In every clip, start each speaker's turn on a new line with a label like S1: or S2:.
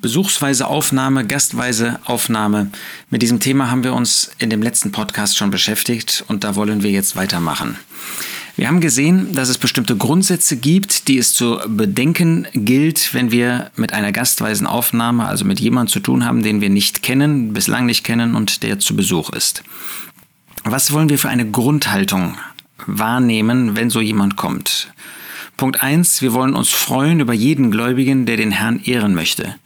S1: Besuchsweise Aufnahme, gastweise Aufnahme. Mit diesem Thema haben wir uns in dem letzten Podcast schon beschäftigt und da wollen wir jetzt weitermachen. Wir haben gesehen, dass es bestimmte Grundsätze gibt, die es zu bedenken gilt, wenn wir mit einer gastweisen Aufnahme, also mit jemandem zu tun haben, den wir nicht kennen, bislang nicht kennen und der zu Besuch ist. Was wollen wir für eine Grundhaltung wahrnehmen, wenn so jemand kommt? Punkt 1. Wir wollen uns freuen über jeden Gläubigen, der den Herrn ehren möchte,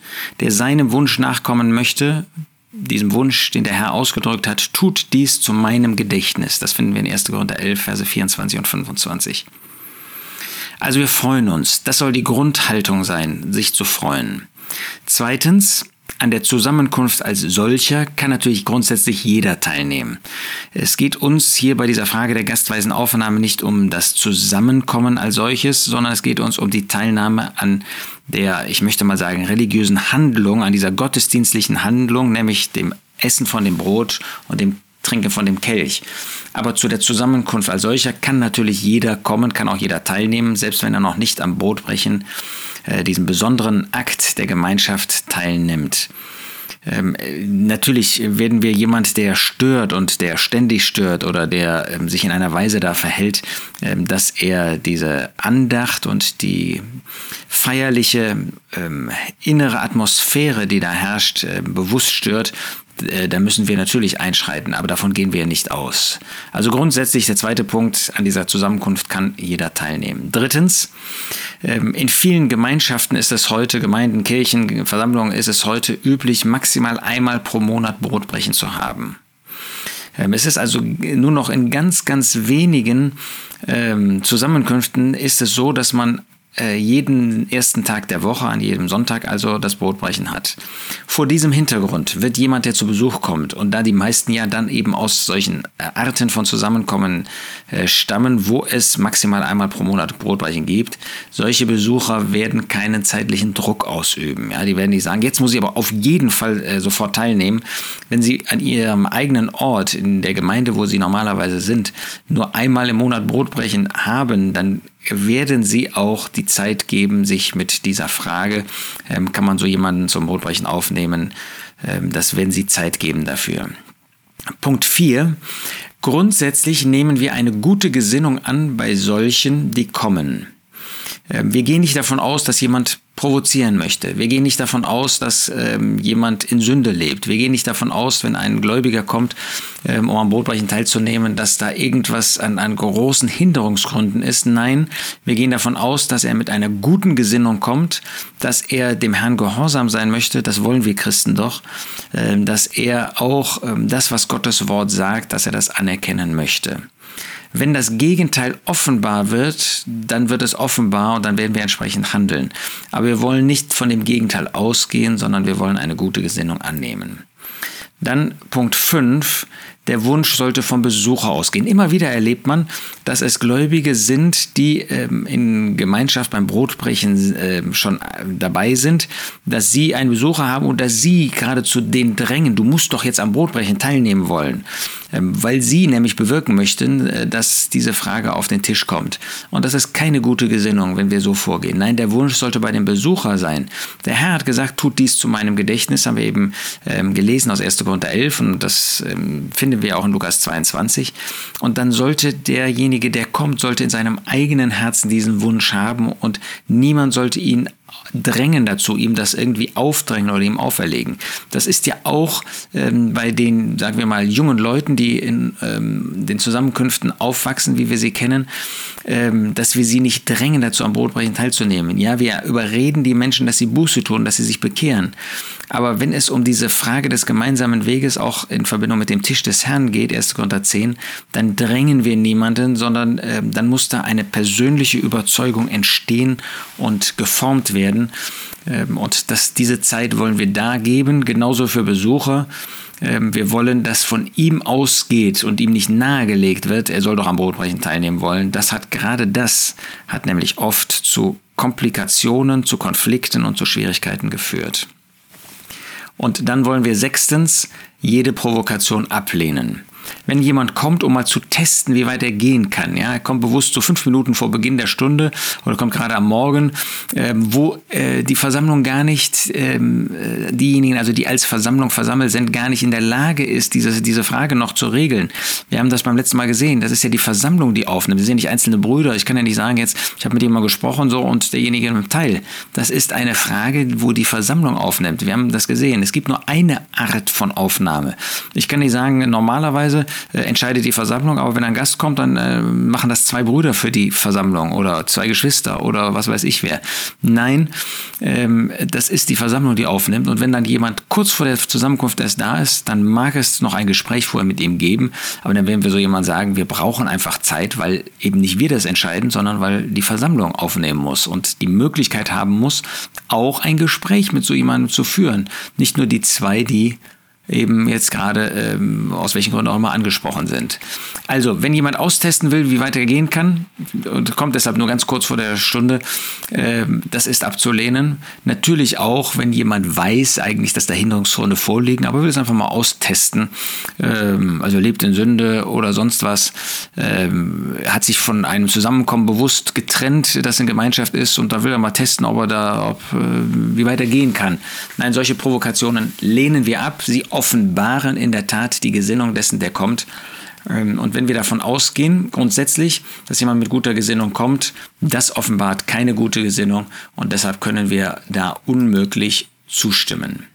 S1: der seinem Wunsch nachkommen möchte, diesem Wunsch, den der Herr ausgedrückt hat, tut dies zu meinem Gedächtnis. Das finden wir in 1. Korinther 11, Verse 24 und 25. Also wir freuen uns. Das soll die Grundhaltung sein, sich zu freuen. Zweitens, an der Zusammenkunft als solcher kann natürlich grundsätzlich jeder teilnehmen. Es geht uns hier bei dieser Frage der gastweisen Aufnahme nicht um das Zusammenkommen als solches, sondern es geht uns um die Teilnahme an der, ich möchte mal sagen, religiösen Handlung, an dieser gottesdienstlichen Handlung, nämlich dem Essen von dem Brot und dem Trinken von dem Kelch. Aber zu der Zusammenkunft als solcher kann natürlich jeder kommen, kann auch jeder teilnehmen, selbst wenn er noch nicht am Brotbrechen äh, diesem besonderen Akt der Gemeinschaft teilnimmt. Ähm, natürlich werden wir jemand, der stört und der ständig stört oder der ähm, sich in einer Weise da verhält, ähm, dass er diese Andacht und die feierliche ähm, innere Atmosphäre, die da herrscht, äh, bewusst stört, äh, da müssen wir natürlich einschreiten, aber davon gehen wir nicht aus. Also grundsätzlich der zweite Punkt an dieser Zusammenkunft kann jeder teilnehmen. Drittens, ähm, in vielen Gemeinschaften ist es heute, Gemeinden, Kirchen, Versammlungen ist es heute üblich, maximal einmal pro Monat Brotbrechen zu haben. Ähm, es ist also nur noch in ganz, ganz wenigen ähm, Zusammenkünften ist es so, dass man äh, jeden ersten Tag der Woche, an jedem Sonntag also das Brotbrechen hat. Vor diesem Hintergrund wird jemand, der zu Besuch kommt, und da die meisten ja dann eben aus solchen äh, Arten von Zusammenkommen äh, stammen, wo es maximal einmal pro Monat Brotbrechen gibt, solche Besucher werden keinen zeitlichen Druck ausüben. Ja, die werden nicht sagen, jetzt muss ich aber auf jeden Fall äh, sofort teilnehmen. Wenn sie an ihrem eigenen Ort, in der Gemeinde, wo sie normalerweise sind, nur einmal im Monat Brotbrechen haben, dann werden Sie auch die Zeit geben, sich mit dieser Frage, ähm, kann man so jemanden zum Brotbrechen aufnehmen, ähm, das werden Sie Zeit geben dafür. Punkt 4. Grundsätzlich nehmen wir eine gute Gesinnung an bei solchen, die kommen. Ähm, wir gehen nicht davon aus, dass jemand provozieren möchte. Wir gehen nicht davon aus, dass ähm, jemand in Sünde lebt. Wir gehen nicht davon aus, wenn ein Gläubiger kommt, ähm, um am Brotbrechen teilzunehmen, dass da irgendwas an, an großen Hinderungsgründen ist. Nein, wir gehen davon aus, dass er mit einer guten Gesinnung kommt, dass er dem Herrn gehorsam sein möchte. Das wollen wir Christen doch. Ähm, dass er auch ähm, das, was Gottes Wort sagt, dass er das anerkennen möchte. Wenn das Gegenteil offenbar wird, dann wird es offenbar und dann werden wir entsprechend handeln. Aber wir wollen nicht von dem Gegenteil ausgehen, sondern wir wollen eine gute Gesinnung annehmen. Dann Punkt 5, der Wunsch sollte vom Besucher ausgehen. Immer wieder erlebt man, dass es Gläubige sind, die ähm, in Gemeinschaft beim Brotbrechen äh, schon dabei sind, dass sie einen Besucher haben und dass sie geradezu den drängen, du musst doch jetzt am Brotbrechen teilnehmen wollen, ähm, weil sie nämlich bewirken möchten, äh, dass diese Frage auf den Tisch kommt. Und das ist keine gute Gesinnung, wenn wir so vorgehen. Nein, der Wunsch sollte bei dem Besucher sein. Der Herr hat gesagt, tut dies zu meinem Gedächtnis, haben wir eben ähm, gelesen aus 1. Korinther 11 und das ähm, finden wir auch in Lukas 22. Und dann sollte derjenige, der kommt, sollte in seinem eigenen Herzen diesen Wunsch haben und niemand sollte ihn drängen dazu, ihm das irgendwie aufdrängen oder ihm auferlegen. Das ist ja auch ähm, bei den, sagen wir mal, jungen Leuten, die in ähm, den Zusammenkünften aufwachsen, wie wir sie kennen, ähm, dass wir sie nicht drängen dazu, am Brotbrechen teilzunehmen. Ja, wir überreden die Menschen, dass sie Buße tun, dass sie sich bekehren. Aber wenn es um diese Frage des gemeinsamen Weges auch in Verbindung mit dem Tisch des Herrn geht, 1. Korinther 10, dann drängen wir niemanden, sondern äh, dann muss da eine persönliche Überzeugung entstehen und geformt werden. Ähm, und das, diese Zeit wollen wir da geben, genauso für Besucher. Ähm, wir wollen, dass von ihm ausgeht und ihm nicht nahegelegt wird, er soll doch am Brotbrechen teilnehmen wollen. Das hat gerade das, hat nämlich oft zu Komplikationen, zu Konflikten und zu Schwierigkeiten geführt. Und dann wollen wir sechstens jede Provokation ablehnen. Wenn jemand kommt, um mal zu testen, wie weit er gehen kann. Ja, er kommt bewusst so fünf Minuten vor Beginn der Stunde oder kommt gerade am Morgen, äh, wo äh, die Versammlung gar nicht, ähm, äh, diejenigen, also die als Versammlung versammelt sind, gar nicht in der Lage ist, diese, diese Frage noch zu regeln. Wir haben das beim letzten Mal gesehen. Das ist ja die Versammlung, die aufnimmt. Das sind ja nicht einzelne Brüder. Ich kann ja nicht sagen, jetzt, ich habe mit jemandem gesprochen so und derjenige im Teil. Das ist eine Frage, wo die Versammlung aufnimmt. Wir haben das gesehen. Es gibt nur eine Art von Aufnahme. Ich kann nicht sagen, normalerweise äh, entscheidet die Versammlung, aber wenn ein Gast kommt, dann äh, machen das zwei Brüder für die Versammlung oder zwei Geschwister oder was weiß ich wer. Nein, ähm, das ist die Versammlung, die aufnimmt. Und wenn dann jemand kurz vor der Zusammenkunft erst da ist, dann mag es noch ein Gespräch vorher mit ihm geben. Aber dann werden wir so jemand sagen, wir brauchen einfach Zeit, weil eben nicht wir das entscheiden, sondern weil die Versammlung aufnehmen muss und die Möglichkeit haben muss, auch ein Gespräch mit so jemandem zu führen. Nicht nur die zwei, die eben jetzt gerade ähm, aus welchen Gründen auch immer angesprochen sind. Also, wenn jemand austesten will, wie weit er gehen kann, und kommt deshalb nur ganz kurz vor der Stunde, äh, das ist abzulehnen. Natürlich auch, wenn jemand weiß eigentlich, dass da Hinderungszone vorliegen, aber will es einfach mal austesten, ähm, also lebt in Sünde oder sonst was, ähm, hat sich von einem Zusammenkommen bewusst getrennt, das in Gemeinschaft ist und da will er mal testen, ob er da, ob, äh, wie weit er gehen kann. Nein, solche Provokationen lehnen wir ab. Sie offenbaren in der Tat die Gesinnung dessen, der kommt. Ähm, und wenn wir davon ausgehen, grundsätzlich, dass jemand mit guter Gesinnung kommt, das offenbart keine gute Gesinnung und deshalb können wir da unmöglich zustimmen.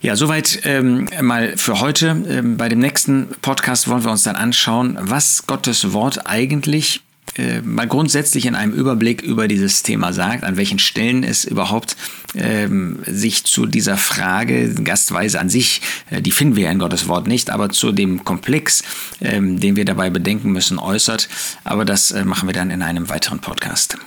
S1: Ja, soweit ähm, mal für heute. Ähm, bei dem nächsten Podcast wollen wir uns dann anschauen, was Gottes Wort eigentlich äh, mal grundsätzlich in einem Überblick über dieses Thema sagt, an welchen Stellen es überhaupt ähm, sich zu dieser Frage, Gastweise an sich, äh, die finden wir ja in Gottes Wort nicht, aber zu dem Komplex, ähm, den wir dabei bedenken müssen, äußert. Aber das äh, machen wir dann in einem weiteren Podcast.